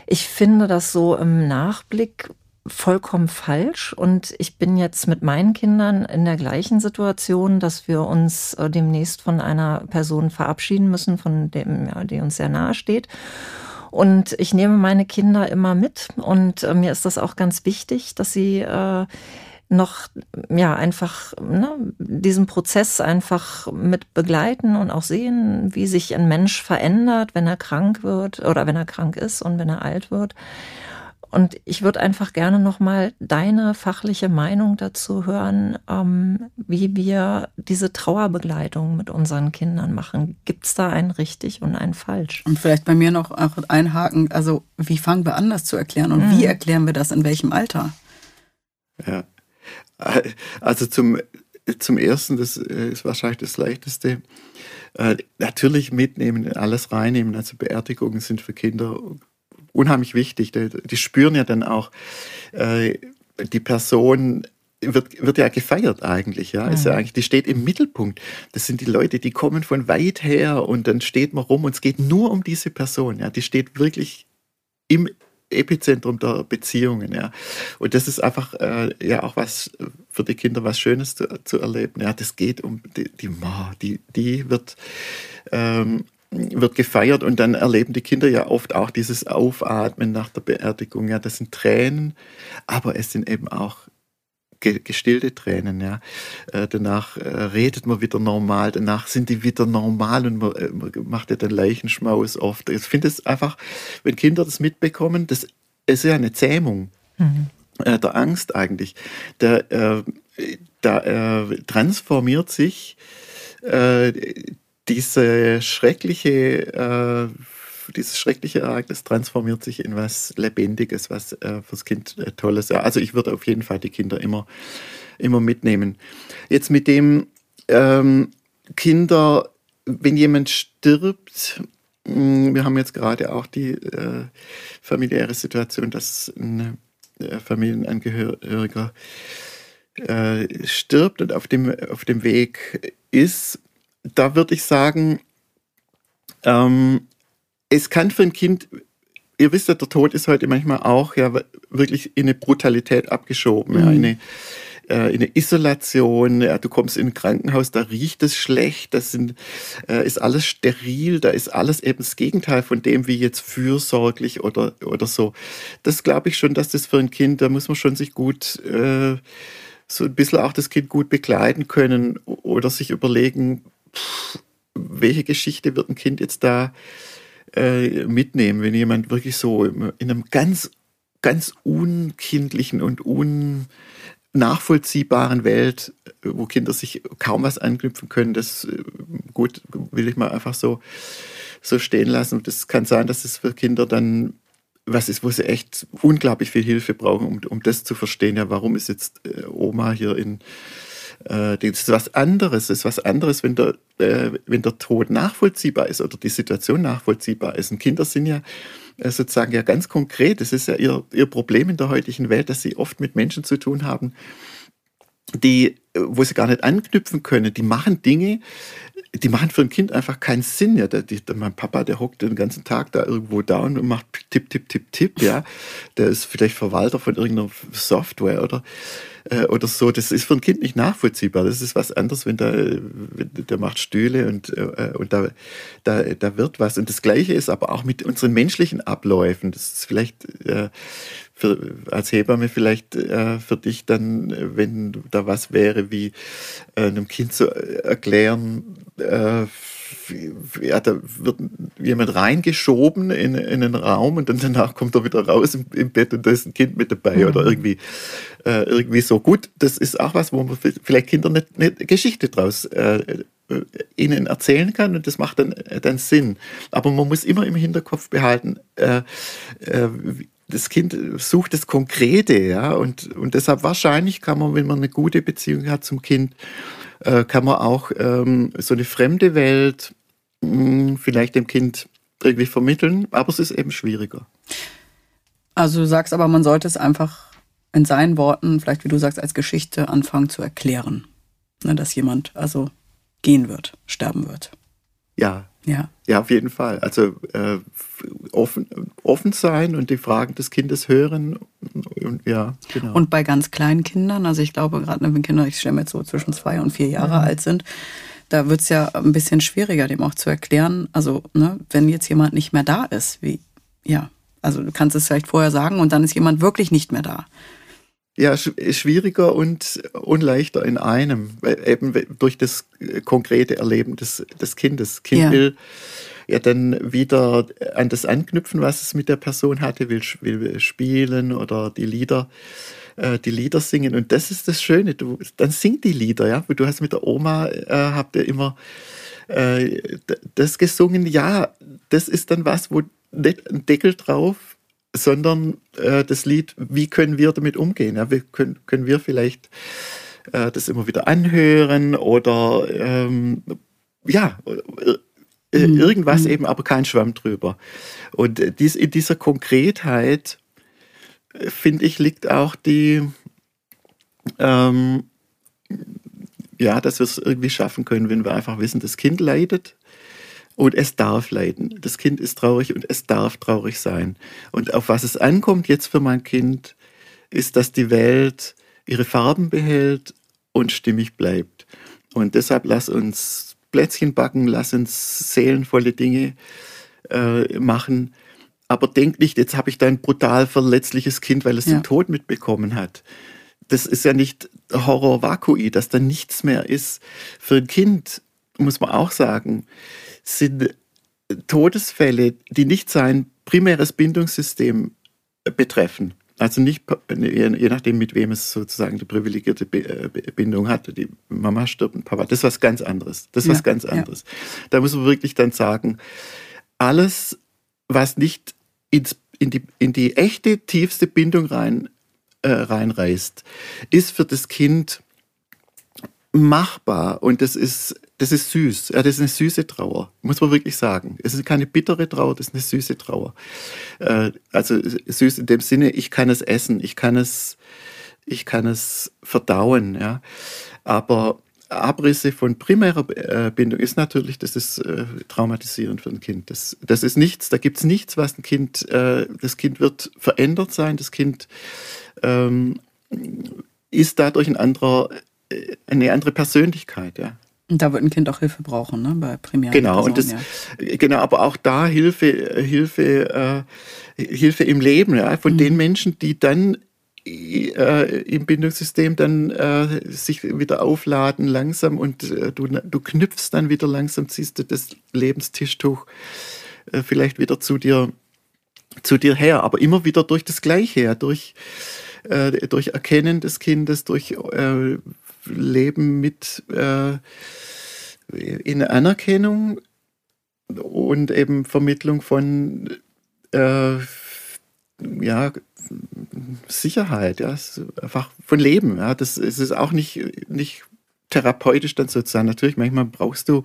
ich finde das so im Nachblick vollkommen falsch. Und ich bin jetzt mit meinen Kindern in der gleichen Situation, dass wir uns äh, demnächst von einer Person verabschieden müssen, von dem, ja, die uns sehr nahe steht. Und ich nehme meine Kinder immer mit und äh, mir ist das auch ganz wichtig, dass sie äh, noch ja einfach ne, diesen Prozess einfach mit begleiten und auch sehen, wie sich ein Mensch verändert, wenn er krank wird oder wenn er krank ist und wenn er alt wird. Und ich würde einfach gerne nochmal deine fachliche Meinung dazu hören, ähm, wie wir diese Trauerbegleitung mit unseren Kindern machen. Gibt es da ein richtig und ein falsch? Und vielleicht bei mir noch auch einhaken, also wie fangen wir an, das zu erklären und mhm. wie erklären wir das in welchem Alter? Ja, also zum, zum Ersten, das ist wahrscheinlich das Leichteste. Äh, natürlich mitnehmen, alles reinnehmen. Also Beerdigungen sind für Kinder unheimlich wichtig. Die, die spüren ja dann auch, äh, die Person wird, wird ja gefeiert eigentlich, ja. Mhm. Ist ja eigentlich, die steht im Mittelpunkt. Das sind die Leute, die kommen von weit her und dann steht man rum und es geht nur um diese Person, ja. Die steht wirklich im Epizentrum der Beziehungen, ja. Und das ist einfach äh, ja auch was für die Kinder was Schönes zu, zu erleben. Ja, das geht um die, die Ma, die, die wird ähm, wird gefeiert und dann erleben die Kinder ja oft auch dieses Aufatmen nach der Beerdigung. Ja, das sind Tränen, aber es sind eben auch gestillte Tränen. Ja. Äh, danach äh, redet man wieder normal, danach sind die wieder normal und man, äh, man macht ja den Leichenschmaus oft. Ich finde es einfach, wenn Kinder das mitbekommen, das ist ja eine Zähmung. Mhm. Der Angst eigentlich. Da, da transformiert sich diese schreckliche, dieses schreckliche Ereignis transformiert sich in was Lebendiges, was äh, fürs Kind äh, Tolles. Ja, also ich würde auf jeden Fall die Kinder immer, immer mitnehmen. Jetzt mit dem ähm, Kinder, wenn jemand stirbt, mh, hm, wir haben jetzt gerade auch die äh, familiäre Situation, dass ein äh, Familienangehöriger äh, stirbt und auf dem, auf dem Weg ist, da würde ich sagen, ähm, es kann für ein Kind, ihr wisst ja, der Tod ist heute manchmal auch ja wirklich in eine Brutalität abgeschoben, mhm. ja, in eine, äh, in eine Isolation, ja, du kommst in ein Krankenhaus, da riecht es schlecht, das sind, äh, ist alles steril, da ist alles eben das Gegenteil von dem, wie jetzt fürsorglich oder, oder so. Das glaube ich schon, dass das für ein Kind, da muss man schon sich gut äh, so ein bisschen auch das Kind gut begleiten können oder sich überlegen, welche Geschichte wird ein Kind jetzt da äh, mitnehmen, wenn jemand wirklich so in einem ganz, ganz unkindlichen und unnachvollziehbaren Welt, wo Kinder sich kaum was anknüpfen können, das äh, gut will ich mal einfach so, so stehen lassen. Und das kann sein, dass es für Kinder dann was ist, wo sie echt unglaublich viel Hilfe brauchen, um, um das zu verstehen. Ja, warum ist jetzt äh, Oma hier in äh, das ist was anderes. Das ist was anderes, wenn der, äh, wenn der Tod nachvollziehbar ist oder die Situation nachvollziehbar ist. Und Kinder sind ja äh, sozusagen ja ganz konkret. Das ist ja ihr, ihr Problem in der heutigen Welt, dass sie oft mit Menschen zu tun haben, die, wo sie gar nicht anknüpfen können. Die machen Dinge, die machen für ein Kind einfach keinen Sinn. Ja, der, der, mein Papa, der hockt den ganzen Tag da irgendwo da und macht Tipp, Tipp, Tipp, Tipp. Ja, der ist vielleicht Verwalter von irgendeiner Software oder äh, oder so. Das ist für ein Kind nicht nachvollziehbar. Das ist was anderes, wenn der, der macht Stühle und äh, und da, da da wird was. Und das Gleiche ist aber auch mit unseren menschlichen Abläufen. Das ist vielleicht äh, für, als Hebamme vielleicht äh, für dich dann, wenn da was wäre, wie äh, einem Kind zu erklären, äh, ja, da wird jemand reingeschoben in, in einen Raum und dann danach kommt er wieder raus im, im Bett und da ist ein Kind mit dabei mhm. oder irgendwie, äh, irgendwie so. Gut, das ist auch was, wo man vielleicht Kindern eine, eine Geschichte draus äh, äh, ihnen erzählen kann und das macht dann, dann Sinn. Aber man muss immer im Hinterkopf behalten, äh, äh, das Kind sucht das Konkrete, ja, und, und deshalb wahrscheinlich kann man, wenn man eine gute Beziehung hat zum Kind, äh, kann man auch ähm, so eine fremde Welt mh, hm, vielleicht dem Kind irgendwie vermitteln, aber es ist eben schwieriger. Also du sagst aber, man sollte es einfach in seinen Worten, vielleicht wie du sagst, als Geschichte anfangen zu erklären, ne, dass jemand also gehen wird, sterben wird. Ja, ja. Ja, auf jeden Fall. Also äh, offen, offen sein und die Fragen des Kindes hören. Und, ja, genau. Und bei ganz kleinen Kindern, also ich glaube, gerade wenn Kinder, ich stelle mir jetzt so zwischen zwei und vier Jahre mhm. alt sind, da wird es ja ein bisschen schwieriger, dem auch zu erklären. Also, ne, wenn jetzt jemand nicht mehr da ist, wie, ja, also du kannst es vielleicht vorher sagen und dann ist jemand wirklich nicht mehr da. Ja, schwieriger und, und leichter in einem, eben durch das konkrete Erleben des, des Kindes. Kind ja. will ja dann wieder an das anknüpfen, was es mit der Person hatte, will, will spielen oder die Lieder äh, die Lieder singen. Und das ist das Schöne. Du, dann singt die Lieder, ja. Du hast mit der Oma, äh, habt ihr immer äh, das gesungen. Ja, das ist dann was, wo nicht ein Deckel drauf, sondern äh, das Lied, wie können wir damit umgehen? Ja, wie können, können wir vielleicht äh, das immer wieder anhören oder ähm, ja, äh, mhm. irgendwas mhm. eben, aber kein Schwamm drüber. Und äh, dies, in dieser Konkretheit, äh, finde ich, liegt auch die, ähm, ja, dass wir es irgendwie schaffen können, wenn wir einfach wissen, das Kind leidet und es darf leiden. Das Kind ist traurig und es darf traurig sein. Und auf was es ankommt jetzt für mein Kind, ist, dass die Welt ihre Farben behält und stimmig bleibt. Und deshalb lass uns Plätzchen backen, lass uns seelenvolle Dinge äh, machen. Aber denk nicht, jetzt habe ich da ein brutal verletzliches Kind, weil es ja. den Tod mitbekommen hat. Das ist ja nicht Horror Vakui, dass da nichts mehr ist. Für ein Kind muss man auch sagen, sind Todesfälle, die nicht sein primäres Bindungssystem betreffen. Also nicht, je nachdem, mit wem es sozusagen die privilegierte äh, Bindung hat. Die Mama stirbt und Papa. Das ist was ganz anderes. Das ist ja, was ganz anderes. Ja. Da muss man wirklich dann sagen, alles, was nicht ins, in, die, in die echte, tiefste Bindung rein, äh, reinreißt, ist für das Kind machbar und das ist das ist süß. Ja, das ist eine süße Trauer, muss man wirklich sagen. Es ist keine bittere Trauer, das ist eine süße Trauer. Äh, also süß in dem Sinne, ich kann es essen, ich kann es, ich kann es verdauen. Ja. Aber Abrisse von primärer äh, Bindung ist natürlich, das ist äh, traumatisierend für ein Kind. Das, das ist nichts, da gibt es nichts, was ein Kind, das Kind wird verändert sein, das Kind ähm, ist dadurch ein anderer, eine andere Persönlichkeit. Ja. Und da wird ein Kind auch Hilfe brauchen, ne? Bei primären Genau, Personen, und das, ja. genau, aber auch da Hilfe, Hilfe, äh, Hilfe im Leben, ja, von mhm. den Menschen, die dann äh, im Bindungssystem dann äh, sich wieder aufladen langsam und äh, du, du knüpfst dann wieder langsam, ziehst du das Lebenstischtuch äh, vielleicht wieder zu dir, zu dir her, aber immer wieder durch das Gleiche, ja, durch, äh, durch Erkennen des Kindes, durch äh, Leben mit äh, in Anerkennung und eben Vermittlung von äh, ja, Sicherheit, ja, einfach von Leben. Ja, das, das ist auch nicht, nicht therapeutisch dann sozusagen. Natürlich, manchmal brauchst du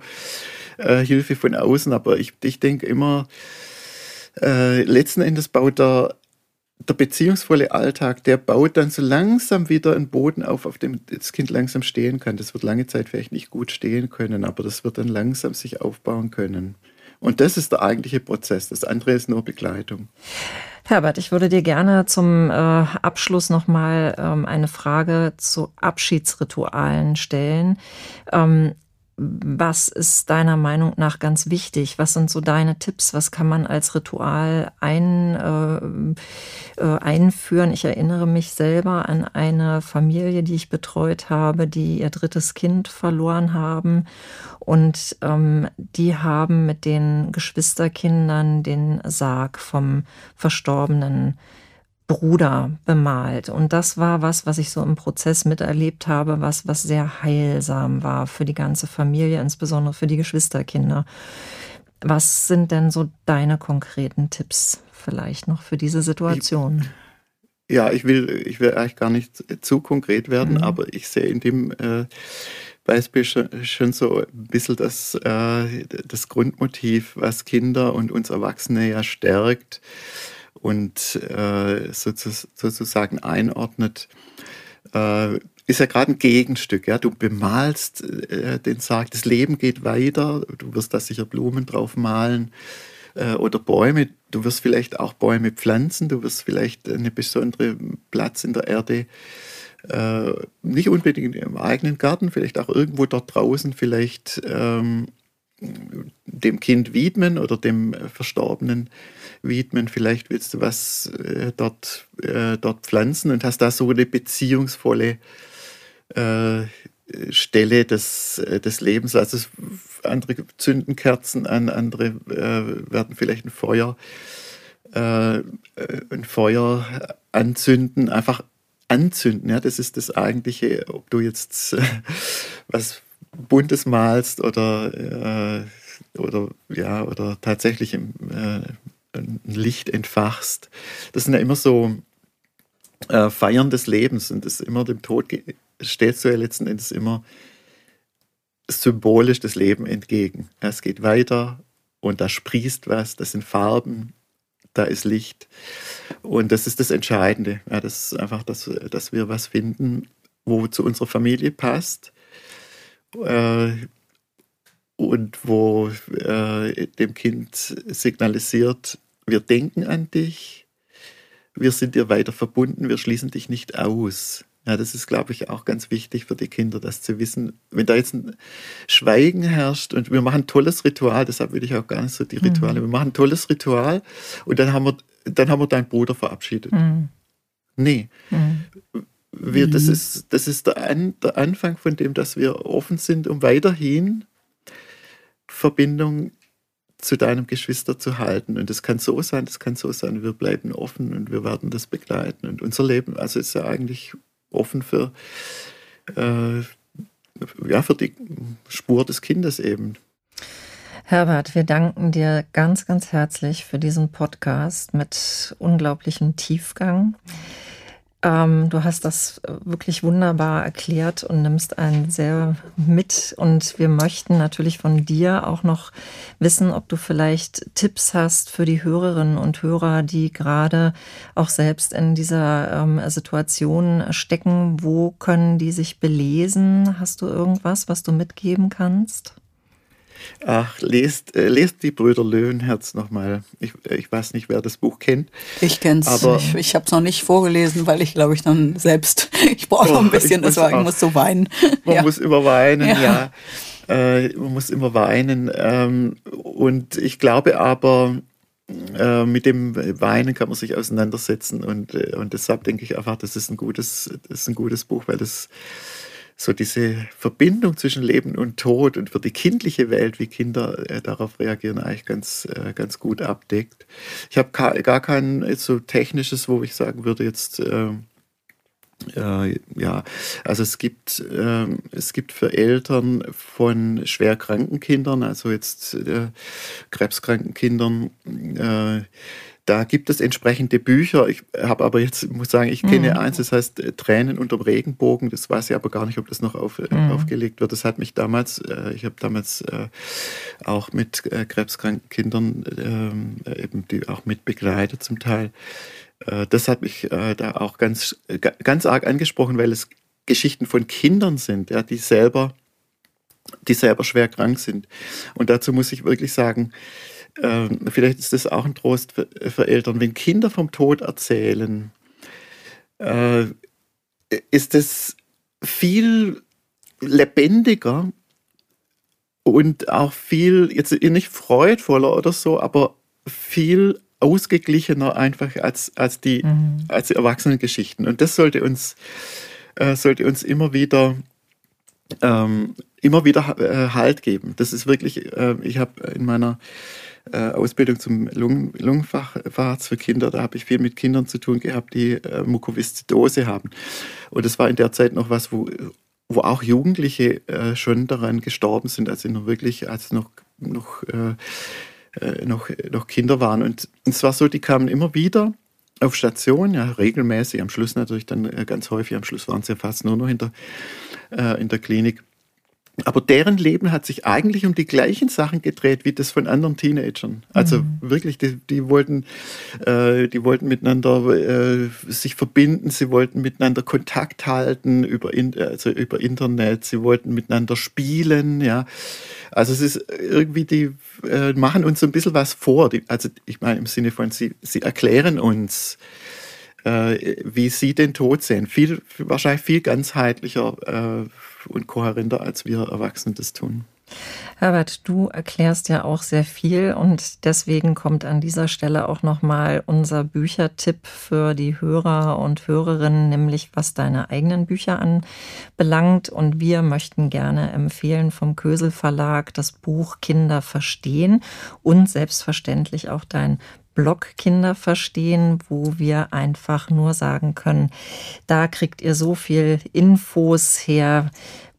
äh, Hilfe von außen, aber ich, ich denke immer, äh, letzten Endes baut der der beziehungsvolle Alltag, der baut dann so langsam wieder einen Boden auf, auf dem das Kind langsam stehen kann. Das wird lange Zeit vielleicht nicht gut stehen können, aber das wird dann langsam sich aufbauen können. Und das ist der eigentliche Prozess. Das andere ist nur Begleitung. Herbert, ich würde dir gerne zum äh, Abschluss nochmal ähm, eine Frage zu Abschiedsritualen stellen. Ähm, was ist deiner Meinung nach ganz wichtig? Was sind so deine Tipps? Was kann man als Ritual ein, äh, äh, einführen? Ich erinnere mich selber an eine Familie, die ich betreut habe, die ihr drittes Kind verloren haben. Und ähm, die haben mit den Geschwisterkindern den Sarg vom Verstorbenen Bruder bemalt. Und das war was, was ich so im Prozess miterlebt habe, was, was sehr heilsam war für die ganze Familie, insbesondere für die Geschwisterkinder. Was sind denn so deine konkreten Tipps vielleicht noch für diese Situation? Ich, ja, ich will, ich will eigentlich gar nicht zu konkret werden, mhm. aber ich sehe in dem äh, Beispiel schon, schon, so ein bisschen das, äh, das Grundmotiv, was Kinder und uns Erwachsene ja stärkt und äh, sozusagen einordnet, äh, ist ja gerade ein Gegenstück. Ja? Du bemalst äh, den Sarg, das Leben geht weiter, du wirst da sicher Blumen drauf malen äh, oder Bäume. Du wirst vielleicht auch Bäume pflanzen, du wirst vielleicht einen besonderen Platz in der Erde äh, nicht unbedingt im eigenen Garten, vielleicht auch irgendwo dort draußen, vielleicht ähm, dem Kind widmen oder dem Verstorbenen widmen. Vielleicht willst du was äh, dort, äh, dort pflanzen und hast da so eine beziehungsvolle äh, Stelle des, äh, des Lebens. Also andere zünden Kerzen an, andere äh, werden vielleicht ein Feuer, äh, ein Feuer anzünden, einfach anzünden. Ja, das ist das eigentliche, ob du jetzt was Buntes malst oder, äh, oder, ja, oder tatsächlich im, äh, ein Licht entfachst. Das sind ja immer so äh, Feiern des Lebens und das immer dem Tod steht so ja letzten Endes immer symbolisch das Leben entgegen. Es geht weiter und da sprießt was, das sind Farben, da ist Licht. Und das ist das Entscheidende. Ja, das ist einfach, dass, dass wir was finden, wo zu unserer Familie passt äh, und wo äh, dem Kind signalisiert, wir denken an dich, wir sind dir weiter verbunden, wir schließen dich nicht aus. Ja, das ist, glaube ich, auch ganz wichtig für die Kinder, das zu wissen. Wenn da jetzt ein Schweigen herrscht und wir machen ein tolles Ritual, deshalb will ich auch gar nicht so die Rituale, mhm. wir machen ein tolles Ritual und dann haben wir, dann haben wir deinen Bruder verabschiedet. Mhm. Nee. Mhm. Wir, das, ist, das ist der, An, der Anfang von dem, dass wir offen sind, um weiterhin Verbindung zu deinem Geschwister zu halten. Und das kann so sein, das kann so sein. Wir bleiben offen und wir werden das begleiten. Und unser Leben, also ist ja eigentlich offen für, äh, ja, für die Spur des Kindes eben. Herbert, wir danken dir ganz, ganz herzlich für diesen Podcast mit unglaublichem Tiefgang. Ähm, du hast das äh, wirklich wunderbar erklärt und nimmst einen sehr mit. Und wir möchten natürlich von dir auch noch wissen, ob du vielleicht Tipps hast für die Hörerinnen und Hörer, die gerade auch selbst in dieser ähm, Situation stecken. Wo können die sich belesen? Hast du irgendwas, was du mitgeben kannst? Ach, lest, äh, lest die Brüder Löwenherz nochmal. Ich, ich weiß nicht, wer das Buch kennt. Ich kenne es. Ich, ich habe es noch nicht vorgelesen, weil ich glaube ich dann selbst, ich brauche noch ein oh, bisschen, ich muss, muss so weinen. Man ja. muss immer weinen, ja. ja. Äh, man muss immer weinen. Ähm, und ich glaube aber, äh, mit dem Weinen kann man sich auseinandersetzen und, äh, und deshalb denke ich einfach, das ist ein gutes, das ist ein gutes Buch, weil das so diese Verbindung zwischen Leben und Tod und für die kindliche Welt, wie Kinder äh, darauf reagieren, eigentlich ganz, äh, ganz gut abdeckt. Ich habe gar kein so technisches, wo ich sagen würde, jetzt äh, äh, ja, also es gibt, äh, es gibt für Eltern von schwerkranken Kindern, also jetzt äh, krebskranken Kindern, äh, da gibt es entsprechende Bücher. Ich habe aber jetzt, muss sagen, ich kenne mhm. eins, das heißt äh, Tränen unterm Regenbogen. Das weiß ich aber gar nicht, ob das noch auf, äh, mhm. aufgelegt wird. Das hat mich damals, äh, ich habe damals äh, auch mit äh, krebskranken Kindern ähm, eben die auch mit begleitet zum Teil. Äh, das hat mich da auch ganz, ganz arg angesprochen, weil es Geschichten von Kindern sind, ja, die selber, die selber schwer krank sind. Und dazu muss ich wirklich sagen, ähm, vielleicht ist das auch ein Trost für, für, Eltern, wenn Kinder vom Tod erzählen, äh, ist es viel lebendiger und auch viel, jetzt nicht freudvoller oder so, aber viel ausgeglichener einfach als, als, die, mhm. als die Erwachsenengeschichten. Und das sollte uns, äh, sollte uns immer wieder ähm, immer wieder äh, Halt geben. Das ist wirklich, äh, ich habe in meiner äh, Ausbildung zum Lungen, Lungenfacharzt für Kinder. Da habe ich viel mit Kindern zu tun gehabt, die äh, Mukoviszidose haben. Und das war in der Zeit noch was, wo, wo auch Jugendliche äh, schon daran gestorben sind, als sie noch wirklich, als noch, noch, äh, äh, noch, noch Kinder waren. Und es war so, die kamen immer wieder auf Station, ja, regelmäßig, am Schluss natürlich dann ganz häufig, am Schluss waren sie ja fast nur noch in der, äh, in der Klinik. Aber deren Leben hat sich eigentlich um die gleichen Sachen gedreht wie das von anderen Teenagern. Also mhm. wirklich, die, die wollten, äh, die wollten miteinander äh, sich verbinden, sie wollten miteinander Kontakt halten über, in, also über Internet, sie wollten miteinander spielen, ja. Also es ist irgendwie, die äh, machen uns so ein bisschen was vor. Die, also ich meine im Sinne von, sie, sie erklären uns, äh, wie sie den Tod sehen. Viel, wahrscheinlich viel ganzheitlicher äh, und kohärenter, als wir Erwachsene das tun. Herbert, du erklärst ja auch sehr viel und deswegen kommt an dieser Stelle auch nochmal unser Büchertipp für die Hörer und Hörerinnen, nämlich was deine eigenen Bücher anbelangt. Und wir möchten gerne empfehlen vom Kösel Verlag das Buch Kinder verstehen und selbstverständlich auch dein Blog Kinder verstehen, wo wir einfach nur sagen können, da kriegt ihr so viel Infos her,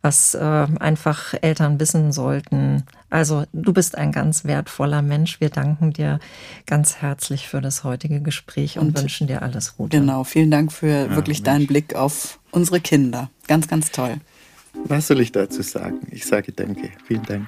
was äh, einfach Eltern wissen sollten. Also du bist ein ganz wertvoller Mensch. Wir danken dir ganz herzlich für das heutige Gespräch und, und wünschen dir alles Gute. Genau, vielen Dank für ja, wirklich Mensch. deinen Blick auf unsere Kinder. Ganz, ganz toll. Was soll ich dazu sagen? Ich sage danke. Vielen Dank.